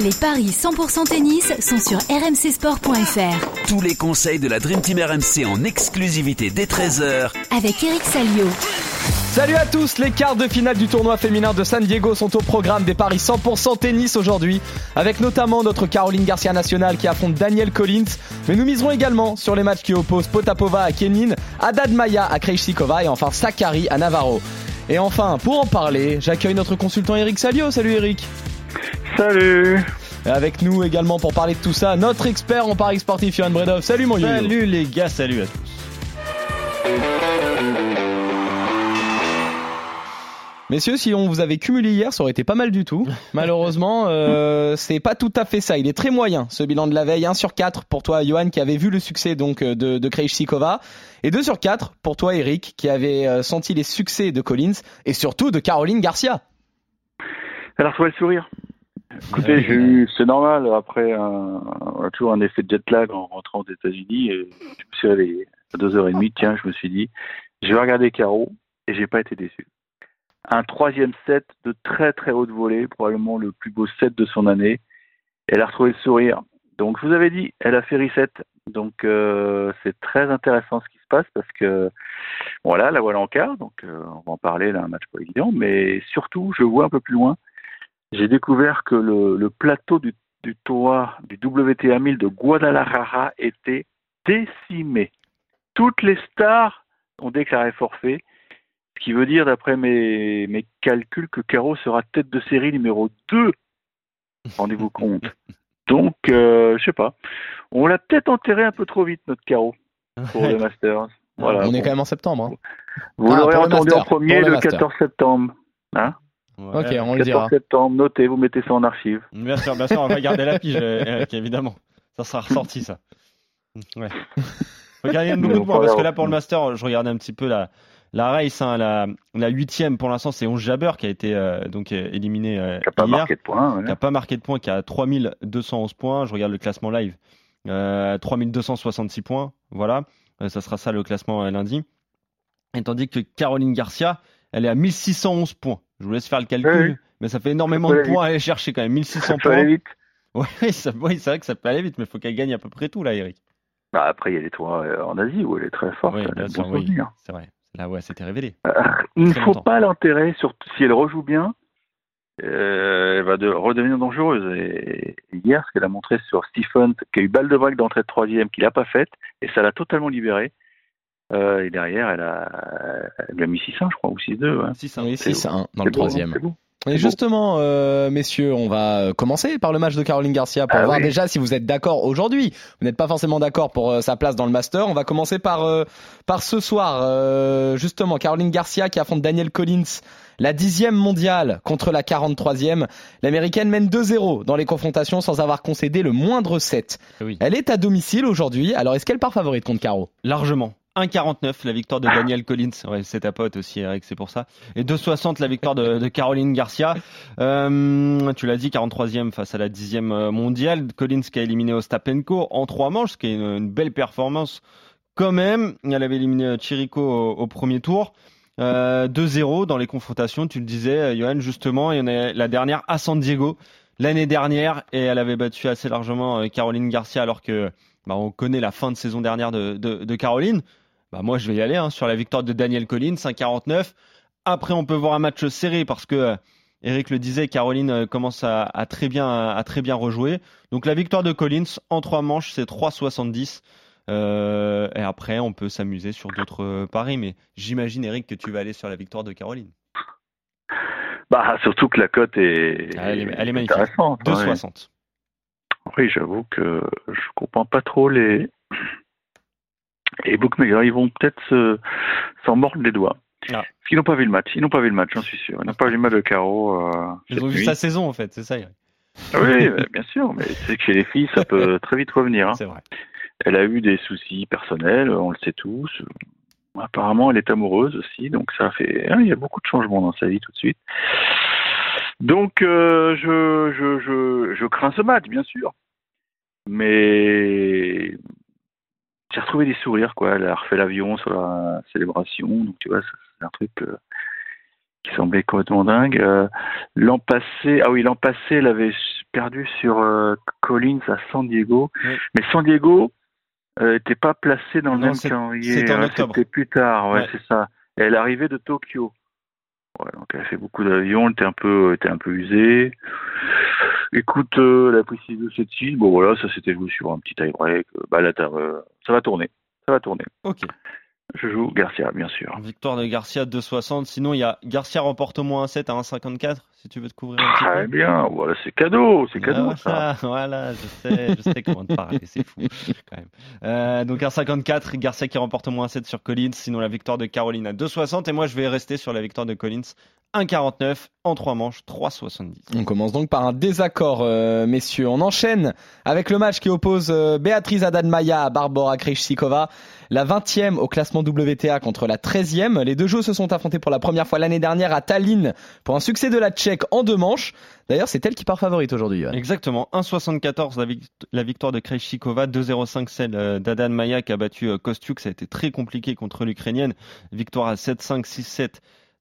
Les paris 100% tennis sont sur rmcsport.fr. Tous les conseils de la Dream Team RMC en exclusivité dès 13h Avec Eric Salio. Salut à tous, les quarts de finale du tournoi féminin de San Diego sont au programme des paris 100% tennis aujourd'hui, avec notamment notre Caroline Garcia nationale qui affronte Daniel Collins, mais nous miserons également sur les matchs qui opposent Potapova à Kenin, Adad Maya à Krejcikova et enfin Sakari à Navarro. Et enfin, pour en parler, j'accueille notre consultant Eric Salio. Salut Eric. Salut avec nous également pour parler de tout ça, notre expert en paris sportif Johan Bredov. Salut mon yo Salut les gars, salut à tous. Messieurs, si on vous avait cumulé hier, ça aurait été pas mal du tout. Malheureusement, euh, c'est pas tout à fait ça. Il est très moyen ce bilan de la veille. 1 sur 4 pour toi, Johan, qui avait vu le succès donc euh, de, de Krejcikova. Et 2 sur 4 pour toi, Eric, qui avait euh, senti les succès de Collins et surtout de Caroline Garcia. Elle a retrouvé le sourire. Écoutez, j'ai eu, c'est normal, après un, on a toujours un effet de jet lag en rentrant aux États-Unis. Et je me suis réveillé à 2h30. Tiens, je me suis dit, je vais regarder Caro et j'ai pas été déçu. Un troisième set de très très haute volée, probablement le plus beau set de son année. Elle a retrouvé le sourire. Donc, je vous avais dit, elle a fait reset. Donc, euh, c'est très intéressant ce qui se passe parce que, voilà, la voilà en quart. Donc, euh, on va en parler, là, un match pas évident. Mais surtout, je vois un peu plus loin. J'ai découvert que le, le plateau du, du toit du WTA 1000 de Guadalajara était décimé. Toutes les stars ont déclaré forfait. Ce qui veut dire, d'après mes, mes calculs, que Caro sera tête de série numéro 2. Rendez-vous compte. Donc, euh, je sais pas. On l'a peut-être enterré un peu trop vite, notre Caro, pour le Masters. Voilà. on est quand même en septembre. hein. Vous Ah, l'aurez entendu en premier le le Master. 14 septembre. Hein Ok, on le 14 dira. septembre, notez, vous mettez ça en archive. Bien sûr, bien sûr, on va garder la pige, euh, Eric, évidemment. Ça sera ressorti, ça. Ouais. Faut garder une beaucoup de points, parce que là, pour le Master, je regardais un petit peu la, la race, hein, la, la huitième, pour l'instant, c'est 11 Jabber qui a été euh, donc euh, éliminé euh, Qui n'a pas hier. marqué de points. qui n'a pas marqué de points, qui a 3211 points. Je regarde le classement live. Euh, 3266 points. Voilà. Euh, ça sera ça le classement euh, lundi. Et tandis que Caroline Garcia, elle est à 1611 points. Je vous laisse faire le calcul, Oui, mais ça fait énormément de points à aller chercher quand même. 1600 Ça peut aller points. vite. Oui, ça- oui, c'est vrai que ça peut aller vite, mais il faut qu'elle gagne à peu près tout là, Eric. Bah, après, il y a les toits euh, en Asie où elle est très forte. Oui, bien sûr, oui. C'est vrai. Là, ouais, c'était révélé. Euh, il ne faut longtemps. pas l'enterrer, surtout si elle rejoue bien. euh, elle va de, redevenir dangereuse. Et hier, ce qu'elle a montré sur Stephen, qui a eu balle de break d'entrée de troisième, qu'il n'a pas faite, et ça l'a totalement libérée. Euh, et derrière, elle a, elle a mis 600, je crois, ou 6-2. ouais. Si, ça. Oui, c'est 6 1 dans le troisième. Et justement, euh, messieurs, on va euh, commencer par le match de Caroline Garcia pour Ah voir oui. déjà si vous êtes d'accord aujourd'hui. Vous n'êtes pas forcément d'accord pour euh, sa place dans le Master. On va commencer par euh, par ce soir, euh, justement, Caroline Garcia qui affronte Daniel Collins, la dixième mondiale contre la 43e. L'américaine mène 2-0 dans les confrontations sans avoir concédé le moindre set. Oui. Elle est à domicile aujourd'hui. Alors est-ce qu'elle part favorite contre Caro? Largement. 1,49 la victoire de Daniel Collins. Ouais, c'est ta pote aussi, Eric, c'est pour ça. Et 2,60 la victoire de, de Caroline Garcia. Euh, tu l'as dit, 43e face à la 10e euh, mondiale. Collins qui a éliminé Ostapenko en trois manches, ce qui est une, une belle performance quand même. Elle avait éliminé Chirico au, au premier tour. Euh, 2-0 dans les confrontations, tu le disais, euh, Johan, justement. Il y en a la dernière à San Diego l'année dernière et elle avait battu assez largement euh, Caroline Garcia alors que bah, on connaît la fin de saison dernière de, de, de Caroline. Bah, moi, je vais y aller hein, sur la victoire de Daniel Collins, 5,49. Après, on peut voir un match serré parce que euh, Eric le disait, Caroline euh, commence à, à très bien à, très bien rejouer. Donc la victoire de Collins en trois manches, c'est 3,70. Euh, et après, on peut s'amuser sur d'autres paris, mais j'imagine Eric que tu vas aller sur la victoire de Caroline. Bah, surtout que la cote est, Ah, elle est- elle est magnifique. intéressante. ouais. 2,60. Oui, j'avoue que je comprends pas trop les les bookmakers. Ils vont peut-être se s'en mordre les doigts. Ah. Parce qu'ils n'ont pas vu le match. Ils n'ont pas vu le match, j'en suis sûr. Ils n'ont pas vu le match de Caro. euh, Ils ont vu sa saison en fait, c'est ça. Ah Oui, bien sûr. Mais c'est que chez les filles, ça peut très vite revenir. hein. C'est vrai. Elle a eu des soucis personnels, on le sait tous. Apparemment, elle est amoureuse aussi, donc ça fait. hein, il y a beaucoup de changements dans sa vie tout de suite. Donc, euh, je, je, je, je crains ce match, bien sûr. Mais j'ai retrouvé des sourires, quoi. Elle a refait l'avion sur la célébration, donc tu vois, c'est un truc euh, qui semblait complètement dingue. Euh, l'an passé, ah oui, l'an passé, elle avait perdu sur euh, Collins à San Diego, Oui. mais San Diego n'était pas placé dans le Non, même calendrier. c'était en hein. C'était plus tard, ouais, Ouais. c'est ça. Et elle arrivait de Tokyo. Ouais, donc elle a fait beaucoup d'avions, elle était un peu, était un peu usée. Écoute, euh, elle a pris 6 2 7 6 Bon voilà, ça s'était joué sur un petit tie break. Bah là, t'as, euh, ça va tourner. Ça va tourner. Ok. Je joue Garcia, bien sûr. Victoire de Garcia 2,60. Sinon, il y a Garcia remporte au moins un 7 à 1,54 si tu veux te couvrir un petit Très bien, voilà, c'est cadeau, c'est cadeau Ah, ça. voilà, voilà, je sais, je sais comment te parler, c'est fou quand même. Euh, donc 1,54, Garcia qui remporte au moins un 7 sur Collins, sinon la victoire de Caroline à 2,60 et moi je vais rester sur la victoire de Collins 1,49 en 3 manches, 3,70. On commence donc par un désaccord, euh, messieurs. On enchaîne avec le match qui oppose euh, Béatrice Adanmaya à Barbara Krejcikova, la 20e au classement WTA contre la 13e. Les deux joueurs se sont affrontés pour la première fois l'année dernière à Tallinn pour un succès de la Tchèque en deux manches. D'ailleurs, c'est elle qui part favorite aujourd'hui. Exactement, 1,74 la, vict- la victoire de Krejcikova, 2,05 celle euh, d'Adan Maya qui a battu Kostiuk, ça a été très compliqué contre l'Ukrainienne, victoire à 7-5, 6-7,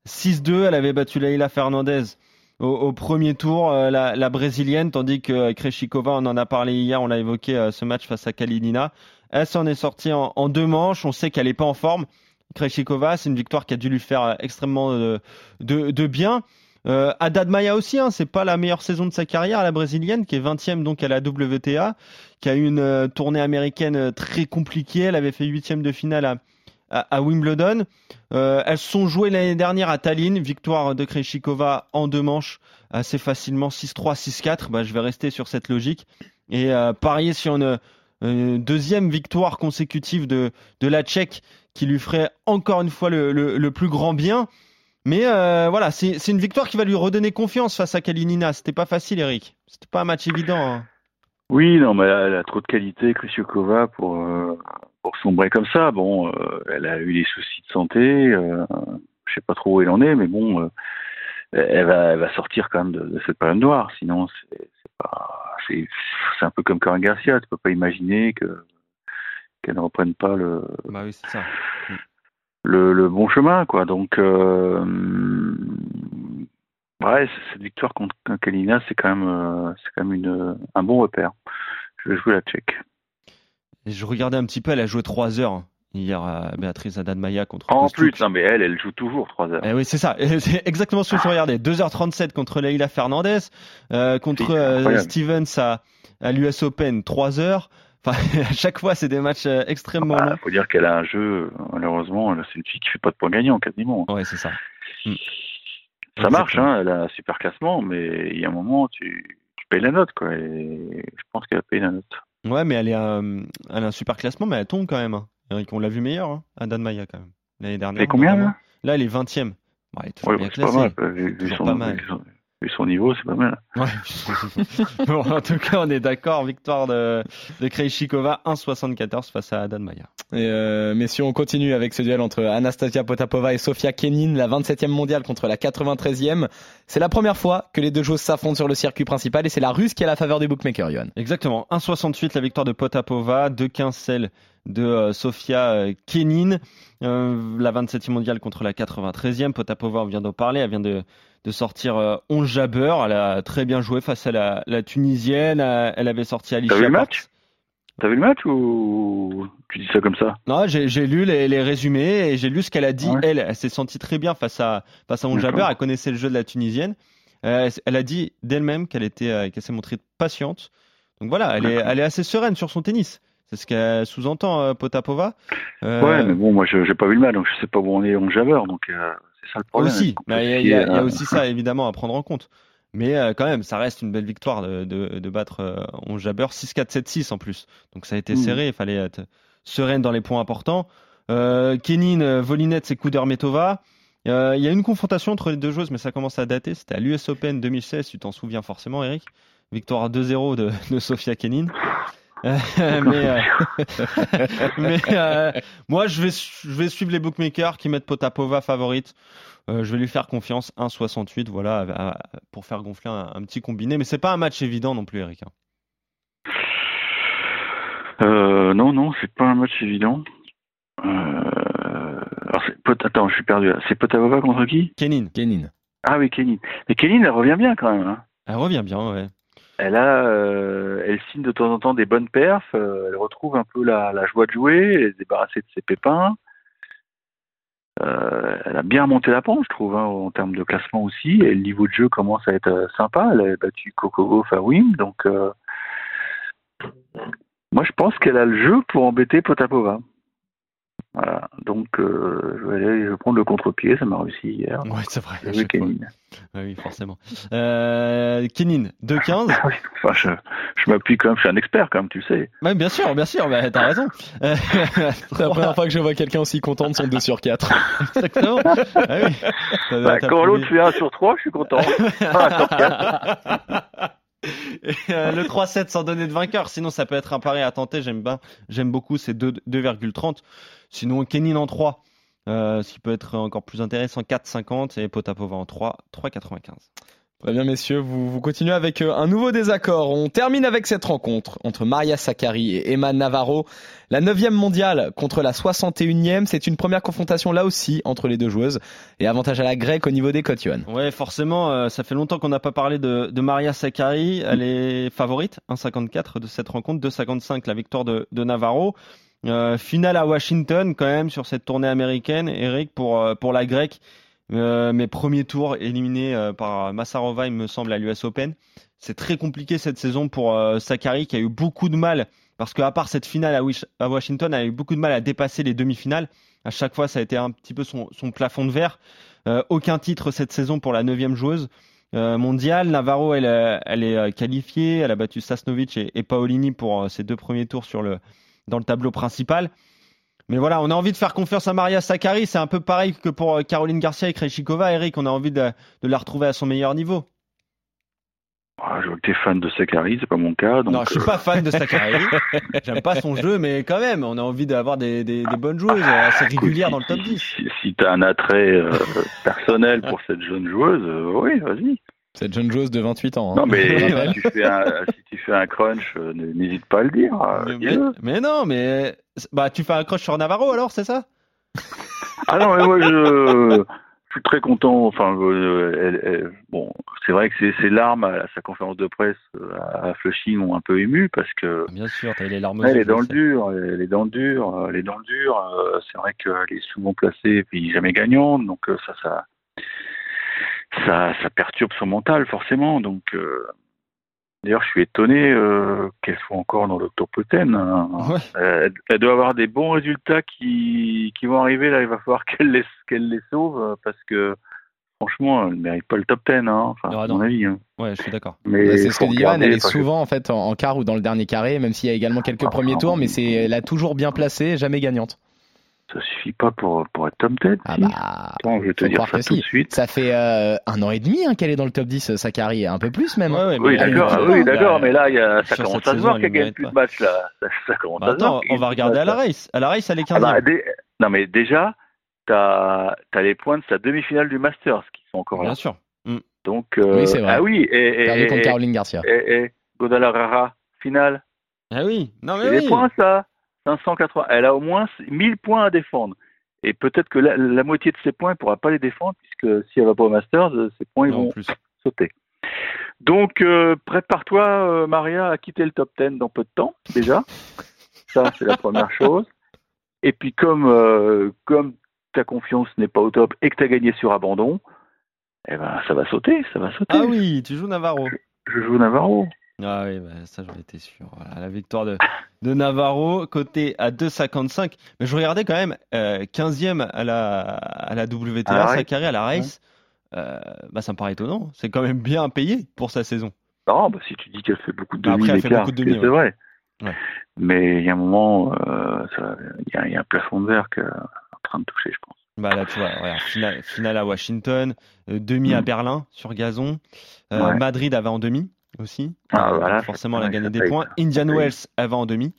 6-2, elle avait battu Leila Fernandez au, au premier tour, euh, la, la brésilienne, tandis que euh, Krejcikova, on en a parlé hier, on l'a évoqué euh, ce match face à Kalinina, elle s'en est sortie en, en deux manches, on sait qu'elle n'est pas en forme, Krejcikova, c'est une victoire qui a dû lui faire extrêmement euh, de, de bien. Euh, Haddad Maya aussi, hein, c'est pas la meilleure saison de sa carrière, la brésilienne, qui est 20e donc à la WTA, qui a eu une tournée américaine très compliquée. Elle avait fait huitième de finale à, à, Wimbledon. Euh, elles sont jouées l'année dernière à Tallinn, victoire de Krejcikova en deux manches assez facilement, 6-3, 6-4. Bah, je vais rester sur cette logique et euh, parier sur une, une deuxième victoire consécutive de, de la Tchèque qui lui ferait encore une fois le, le, plus grand bien. Mais euh, voilà, c'est c'est une victoire qui va lui redonner confiance face à Kalinina. C'était pas facile, Eric. C'était pas un match évident. hein. Oui, non, mais elle a trop de qualité, Krejcikova, pour, euh, pour sombrer comme ça. Bon, euh, elle a eu des soucis de santé, euh, je sais pas trop où elle en est, mais bon, euh, elle, va, elle va sortir quand même de, de cette période noire. Sinon, c'est pas, c'est un peu comme Corinne Garcia. Tu peux pas imaginer que qu'elle ne reprenne pas le, Bah oui, c'est ça. le, le bon chemin, quoi. Donc, euh, ouais, cette victoire contre Kalina, c'est quand même, euh, c'est quand même une, un bon repère. Je vais jouer la Tchèque. Je regardais un petit peu, elle a joué 3 heures hein, hier à Béatrice Haddad-Maia contre En plus, non, mais elle, elle joue toujours 3 heures. Eh oui, c'est ça. C'est exactement ce que je regardais. 2h37 contre Leila Fernandez, euh, contre euh. Stevens à, à l'US Open 3 heures. Enfin, à chaque fois, c'est des matchs euh, extrêmement Il longs. faut dire qu'elle a un jeu, malheureusement, c'est une fille qui fait pas de points gagnants quasiment. Ouais, c'est ça. Ça marche, Exactement. hein, elle a un super classement, mais il y a un moment, tu, tu payes la note, quoi. Et je pense qu'elle a payé la note. Ouais, mais elle, est, euh, elle a un super classement, mais elle tombe quand même. hein. On l'a vu meilleur, hein, Haddad Maya quand même. L'année dernière. C'est combien, notamment. là? Là, elle est 20 e elle est toujours Ouais, bien c'est pas classée. mal. Vu, vu Toujours son, pas mal. vu son- vu son niveau, c'est pas mal. Ouais. bon, en tout cas, on est d'accord. Victoire de, de Krejcikova 1,74 face à Haddad Maya. Et euh, messieurs, on continue avec ce duel entre Anastasia Potapova et Sofia Kenin, la 27e mondiale contre la 93e. C'est la première fois que les deux joueuses s'affrontent sur le circuit principal et c'est la Russe qui a la faveur des bookmakers, Johan. Exactement. 1,68 la victoire de Potapova, 2,15 celle de euh, Sofia euh, Kenin. Euh, la 27e mondiale contre la 93e. Potapova, on vient d'en parler, elle vient de, de sortir euh, 11 jabeurs. Elle a très bien joué face à la, la Tunisienne. Euh, Elle avait sorti Alicia T'as vu le match? T'as vu le match ou tu dis ça comme ça? Non, j'ai lu les, les résumés et j'ai lu ce qu'elle a dit. Ouais. Elle, elle s'est sentie très bien face à face à. Onjaber. Elle connaissait le jeu de la Tunisienne. Euh, elle a dit d'elle-même qu'elle était, euh, qu'elle s'est montrée patiente. Donc voilà, elle est, elle est assez sereine sur son tennis. C'est ce qu'elle sous-entend euh, Potapova. Euh, Ouais, mais bon, moi, je j'ai pas vu le match, donc je sais pas où on est en javeur, donc euh, ça le problème. aussi, il y a, y y à- aussi ça évidemment à prendre en compte. Mais euh, quand même, ça reste une belle victoire de, de, de battre euh, Onjaber 6-4, 7-6 en plus. Donc ça a été Mm. serré, il fallait être sereine dans les points importants. Euh, Kenin, euh, Volinette, c'est Kudermetova. Euh, Il y a une confrontation entre les deux joueuses, mais ça commence à dater. C'était à l'US Open 2016, tu t'en souviens forcément, Eric. Victoire 2-0 de, de Sofia Kenin. Euh, mais euh, mais euh, moi, je vais, je vais suivre les bookmakers qui mettent Potapova favorite. Euh, je vais lui faire confiance 1,68 voilà à- à- pour faire gonfler un, un petit combiné mais c'est pas un match évident non plus Eric hein. Euh, non, non, c'est pas un match évident. Euh, alors c'est Pot- Attends, je suis perdu là. C'est Potapova contre qui? Kenin, Kenin. Ah oui, Kenin. Mais Kenin, elle revient bien quand même. hein. elle revient bien, ouais. Elle a, euh, signe de temps en temps des bonnes perfs. euh, elle retrouve un peu la, joie de jouer, elle est débarrassée de ses pépins. Euh, elle a bien monté la pente, je trouve, hein, en termes de classement aussi. Et le niveau de jeu commence à être sympa. Elle a battu Coco Gauff à Wim, donc moi je pense qu'elle a le jeu pour embêter Potapova. Voilà, donc euh, je vais aller, je vais prendre le contre-pied, ça m'a réussi hier. Ouais, c'est vrai. Fois. Kenin. Ouais, oui, forcément. Euh, Kenin, 2-15. Ah oui, Enfin, je, je m'appuie quand même, je suis un expert quand même, tu le sais. Ouais, bien sûr, bien sûr, bah, t'as raison. Euh, C'est la première fois que je vois quelqu'un aussi content de son 2 sur 4. Exactement. Ah oui. Bah, quand l'autre fait 1 sur 3, je suis content. Ah, top quatre. Euh, le 3-7 sans donner de vainqueur, sinon ça peut être un pari à tenter. J'aime bien, j'aime beaucoup, c'est 2 2,30. Sinon, Kenin en 3, euh, ce qui peut être encore plus intéressant, 4,50 et Potapova en 3, 3,95. Très bien, messieurs, vous, vous continuez avec euh, un nouveau désaccord. On termine avec cette rencontre entre Maria Sakkari et Emma Navarro. La 9 mondiale contre la 61e, c'est une première confrontation là aussi entre les deux joueuses. Et avantage à la grecque au niveau des cotes. Ouais, forcément, euh, ça fait longtemps qu'on n'a pas parlé de, de Maria Sakkari. Elle est favorite, 1,54 de cette rencontre, 2,55 la victoire de, de Navarro. Euh, finale à Washington quand même sur cette tournée américaine, Eric, pour, euh, pour la grecque. Euh, mes premiers tours éliminés euh, par Massarova, il me semble, à l'US Open. C'est très compliqué cette saison pour euh, Sakkari qui a eu beaucoup de mal, parce qu'à part cette finale à, Washington, elle a eu beaucoup de mal à dépasser les demi-finales. À chaque fois, ça a été un petit peu son, plafond de verre. Euh, aucun titre cette saison pour la neuvième joueuse mondiale. Navarro, elle, est qualifiée. Elle a battu Sasnovic et, Paolini pour ses deux premiers tours dans le tableau principal. Mais voilà, on a envie de faire confiance à Maria Sakkari. C'est un peu pareil que pour euh, Caroline Garcia et Krejcikova. Eric, on a envie de, de la retrouver à son meilleur niveau. Ah, je vois que t'es fan de Sakari, c'est pas mon cas. Donc, non, je suis euh, pas fan de Sakkari. J'aime pas son jeu, mais quand même, on a envie d'avoir des, des, des bonnes joueuses euh, assez écoute, régulières si- dans le top si- 10. Si, si t'as un attrait euh, personnel pour cette jeune joueuse, euh, oui, vas-y. Cette jeune joueuse de 28 ans. hein. Non, mais si, tu fais un, si tu fais un crunch, n'hésite pas à le dire. mais non, mais bah tu fais un croche sur Navarro alors, c'est ça? Ah non, mais moi, je, je suis très content. Enfin, euh, elle- elle- bon, c'est vrai que ses, ses larmes à sa conférence de presse euh, à Flushing ont un peu ému parce que Bien sûr, t'as eu les larmes elle est dans le dur, elle est dans le dur, euh, elle est dans le dur. C'est vrai qu'elle est souvent placée et puis jamais gagnante, donc ça, ça, ça, ça perturbe son mental forcément. Donc, euh, d'ailleurs, je suis étonné euh, qu'elle soit encore dans le top 10. hein. Ouais. Euh, elle, elle doit avoir des bons résultats qui, qui vont arriver. Là, il va falloir qu'elle les, qu'elle les sauve parce que franchement, elle ne mérite pas le top 10, hein, enfin, Ah, à non. mon avis. hein. Ouais, je suis d'accord. Mais Bah, c'est ce que dit Johan, elle est que souvent en fait en, en quart ou dans le dernier carré, même s'il y a également quelques Ah, premiers non. tours, mais c'est elle a toujours bien placé, jamais gagnante. Ça suffit pas pour, pour être top 10. Ah si. bah, Attends, je vais te dire ça tout si. de suite. ça fait euh, un an et demi hein, qu'elle est dans le top 10, Sakari, un peu plus même. hein. Ouais, ouais, Oui, d'accord, ah oui, d'accord, Bah, mais là, il y a, ça commence à se voir elle qu'elle ne gagne plus de matchs, là. Ça, ça commence Bah, à se voir attends, on va regarder à la race. À la race, elle est Ah 15 bah, dé- Non, mais déjà, t'as as les points de sa demi-finale du Masters qui sont encore là. Bien sûr. Donc, euh, Oui, c'est vrai. ah oui, et, et, Perdu contre et, Caroline Garcia. et, et Guadalajara, finale. Ah oui, non mais C'est oui. des points, ça 580. Elle a au moins 1000 points à défendre. Et peut-être que la, la moitié de ses points, elle ne pourra pas les défendre, puisque si elle va pas au Masters, euh, ses points, ils Non, vont plus. sauter. Donc, euh, prépare-toi, euh, Maria, à quitter le top 10 dans peu de temps, déjà. Ça, c'est la première chose. Et puis, comme, euh, comme ta confiance n'est pas au top et que tu as gagné sur abandon, eh ben, ça va sauter, ça va sauter. Ah oui, tu joues Navarro. Je joue Navarro. Ah oui, bah, ça j'en étais sûr. Voilà, la victoire de, de Navarro, côté à 2,55. Mais je regardais quand même euh, 15e à la, à la WTA, À. Sakkari à la race. Euh, bah, ça me paraît étonnant. C'est quand même bien payé pour sa saison. Non, bah, si tu dis qu'elle fait beaucoup de Bah, demi c'est vrai. Ouais. Mais il y a un moment, euh, il y, a- il y a un plafond de verre qui est en train de toucher, je pense. Bah là, tu vois, regarde, finale, finale à Washington, euh, demi à Mm. Berlin sur gazon. Madrid avait en demi aussi. Ah, Euh, voilà, forcément, elle a gagné des points. Indian. Wells avait en demi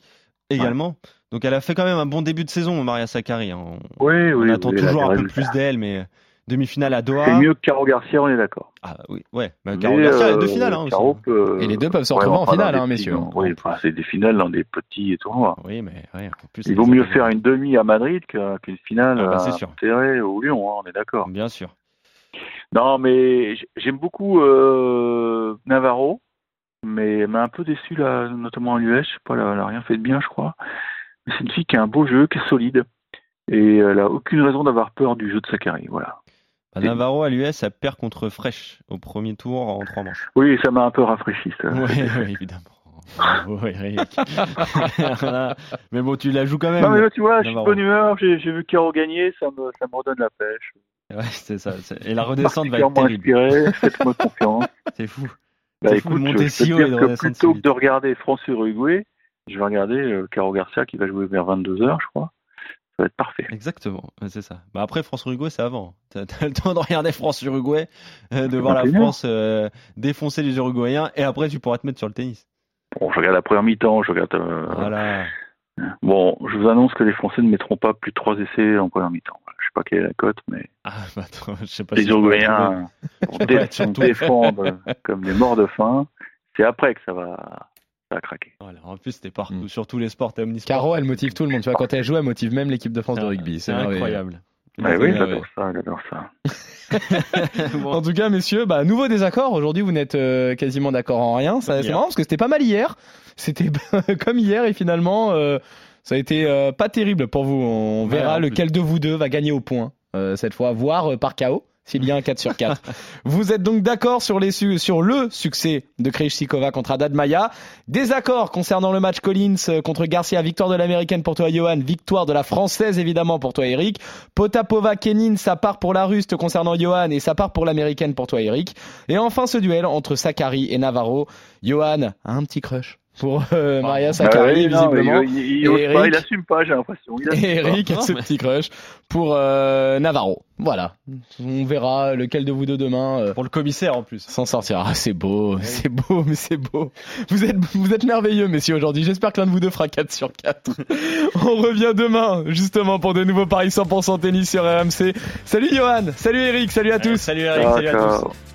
également. Donc elle a fait quand même un bon début de saison, Maria Sakkari. hein. On, Oui, on oui. attend elle toujours un peu plus d'elle, mais demi-finale à Doha. C'est mieux que Caro Garcia, on est d'accord. Ah oui, ouais. Bah, Mais, Caro Garcia, il y a deux euh, finales. Hein, aussi. Caro peut- Et les deux peuvent se retrouver en finale, hein, petits- messieurs. Oui, enfin, c'est des finales dans des petits tournois. Oui, mais ouais, en plus. Il vaut mieux faire une demi à Madrid qu'une finale Ah bah, à c'est sûr. Monterrey ou Lyon, hein, on est d'accord. Bien sûr. Non, mais j'aime beaucoup euh, Navarro, mais elle m'a un peu déçu, là, notamment en US. Je sais pas, elle a, elle a rien fait de bien, je crois. Mais c'est une fille qui a un beau jeu, qui est solide. Et elle a aucune raison d'avoir peur du jeu de Sakari. Voilà. Bah, Et- Navarro à l'US, elle perd contre Fresh au premier tour en trois manches. Oui, ça m'a un peu rafraîchi, ça. Oui, évidemment. Bravo, Eric. Voilà. Mais bon, tu la joues quand même. Non, mais là, tu vois, je suis de bonne humeur. J'ai j'ai vu Caro gagner, ça me, ça me redonne la pêche. Ouais, c'est ça. c'est- Et la redescente va être terrible. inspiré, faites-moi confiance. C'est fou. Bah écoute, plutôt que de regarder France-Uruguay, je vais regarder euh, Caro Garcia qui va jouer vers 22h, je crois. Ça va être parfait. Exactement, c'est ça. Bah après France-Uruguay, c'est avant. T'as t'as le temps de regarder France-Uruguay, euh, de voir la 21. France euh, défoncer les Uruguayens, et après tu pourras te mettre sur le tennis. Bon, je regarde la première mi-temps, je regarde. euh, Voilà. Bon, je vous annonce que les Français ne mettront pas plus de trois essais en première mi-temps. Je sais pas quelle est la cote, mais Ah, bah, attends, je sais pas les si. Uruguayens Ouais, dé- vont défendre comme des morts de faim. C'est après que ça va, ça va craquer. Voilà, en plus, t'es partout, Mm. sur tous les sports, t'es omnisport. Caro, elle motive tout le monde. Tu vois, quand elle joue, elle motive même l'équipe de France de Ah, rugby. C'est incroyable. Ouais, oui, ouais, j'adore ça, j'adore ça. Bon. En tout cas, messieurs, bah, nouveau désaccord. Aujourd'hui, vous n'êtes euh, quasiment d'accord en rien. C'est marrant parce que c'était pas mal hier. C'était comme hier et finalement, euh, ça a été euh, pas terrible pour vous. On Ouais, verra lequel de vous deux va gagner au point euh, cette fois, voire euh, par KO. S'il y a un 4 sur 4. vous êtes donc d'accord sur, les su- sur le succès de Krejcikova contre Haddad Maya. Désaccord concernant le match Collins euh, contre Garcia. Victoire de l'américaine pour toi, Johan. Victoire de la française, évidemment, pour toi, Eric. Potapova, Kenin, ça part pour la ruste concernant Johan et ça part pour l'américaine pour toi, Eric. Et enfin, ce duel entre Sakari et Navarro. Johan a un petit crush pour euh, Maria Ah Sakari, oui, non, visiblement. il, il, il Et ose pas, il assume pas, j'ai l'impression. Et pas. Eric a ce petit crush pour euh, Navarro. Voilà. On verra lequel de vous deux demain euh, Pour le commissaire en plus. s'en sortira. Ah, c'est beau, c'est beau, mais c'est beau. Vous êtes, vous êtes merveilleux, messieurs, aujourd'hui. J'espère que l'un de vous deux fera 4 sur 4. On revient demain, justement, pour de nouveaux paris 100% tennis sur RMC. Salut Johan, salut Eric, salut à tous. Salut Eric, salut à tous.